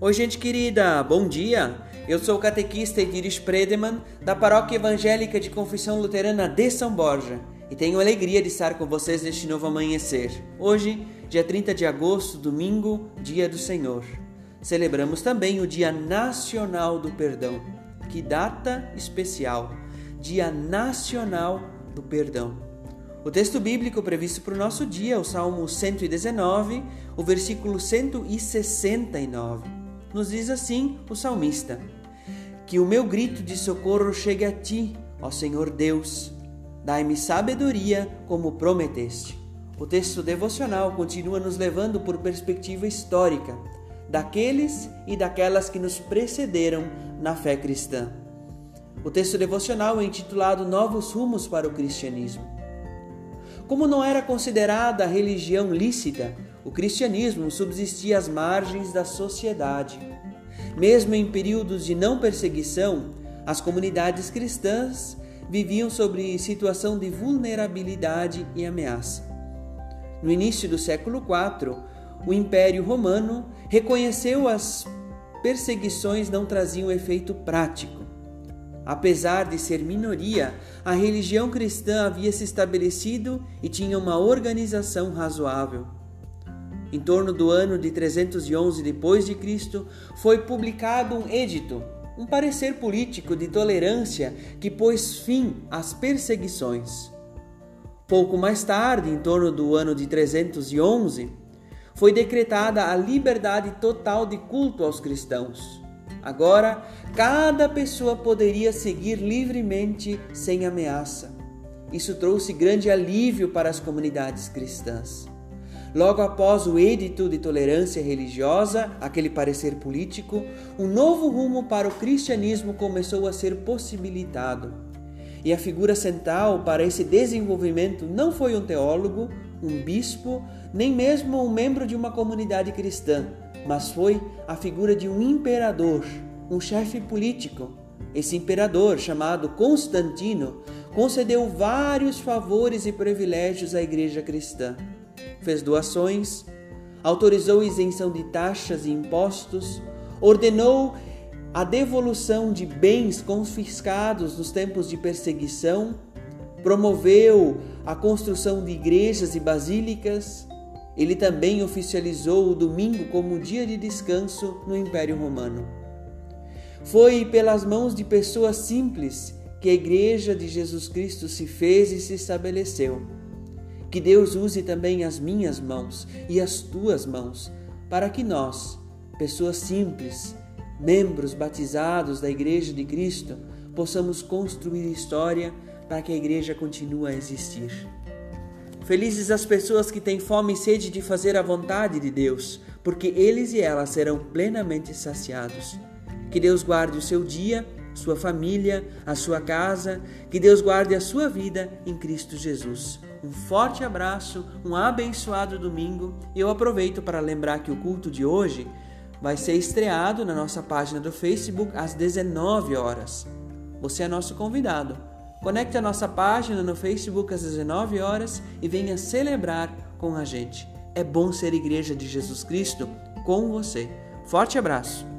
Oi, gente querida, bom dia! Eu sou o catequista Ediris Predeman, da Paróquia Evangélica de Confissão Luterana de São Borja, e tenho alegria de estar com vocês neste novo amanhecer. Hoje, dia 30 de agosto, domingo, dia do Senhor. Celebramos também o Dia Nacional do Perdão. Que data especial! Dia Nacional do Perdão. O texto bíblico previsto para o nosso dia é o Salmo 119, o versículo 169 nos diz assim o salmista: Que o meu grito de socorro chegue a ti, ó Senhor Deus. Dai-me sabedoria como prometeste. O texto devocional continua nos levando por perspectiva histórica daqueles e daquelas que nos precederam na fé cristã. O texto devocional é intitulado Novos Rumos para o Cristianismo. Como não era considerada religião lícita, o cristianismo subsistia às margens da sociedade. Mesmo em períodos de não perseguição, as comunidades cristãs viviam sobre situação de vulnerabilidade e ameaça. No início do século IV, o Império Romano reconheceu as perseguições não traziam efeito prático. Apesar de ser minoria, a religião cristã havia se estabelecido e tinha uma organização razoável. Em torno do ano de 311 depois de Cristo, foi publicado um edito, um parecer político de tolerância que pôs fim às perseguições. Pouco mais tarde, em torno do ano de 311, foi decretada a liberdade total de culto aos cristãos. Agora, cada pessoa poderia seguir livremente sem ameaça. Isso trouxe grande alívio para as comunidades cristãs. Logo após o edito de tolerância religiosa, aquele parecer político, um novo rumo para o cristianismo começou a ser possibilitado. E a figura central para esse desenvolvimento não foi um teólogo, um bispo, nem mesmo um membro de uma comunidade cristã, mas foi a figura de um imperador, um chefe político. Esse imperador, chamado Constantino, concedeu vários favores e privilégios à igreja cristã fez doações, autorizou isenção de taxas e impostos, ordenou a devolução de bens confiscados nos tempos de perseguição, promoveu a construção de igrejas e basílicas. Ele também oficializou o domingo como dia de descanso no Império Romano. Foi pelas mãos de pessoas simples que a Igreja de Jesus Cristo se fez e se estabeleceu. Que Deus use também as minhas mãos e as tuas mãos, para que nós, pessoas simples, membros batizados da Igreja de Cristo, possamos construir história para que a igreja continue a existir. Felizes as pessoas que têm fome e sede de fazer a vontade de Deus, porque eles e elas serão plenamente saciados. Que Deus guarde o seu dia, sua família, a sua casa, que Deus guarde a sua vida em Cristo Jesus um forte abraço, um abençoado domingo e eu aproveito para lembrar que o culto de hoje vai ser estreado na nossa página do Facebook às 19 horas. Você é nosso convidado. Conecte a nossa página no Facebook às 19 horas e venha celebrar com a gente. É bom ser igreja de Jesus Cristo com você. Forte abraço!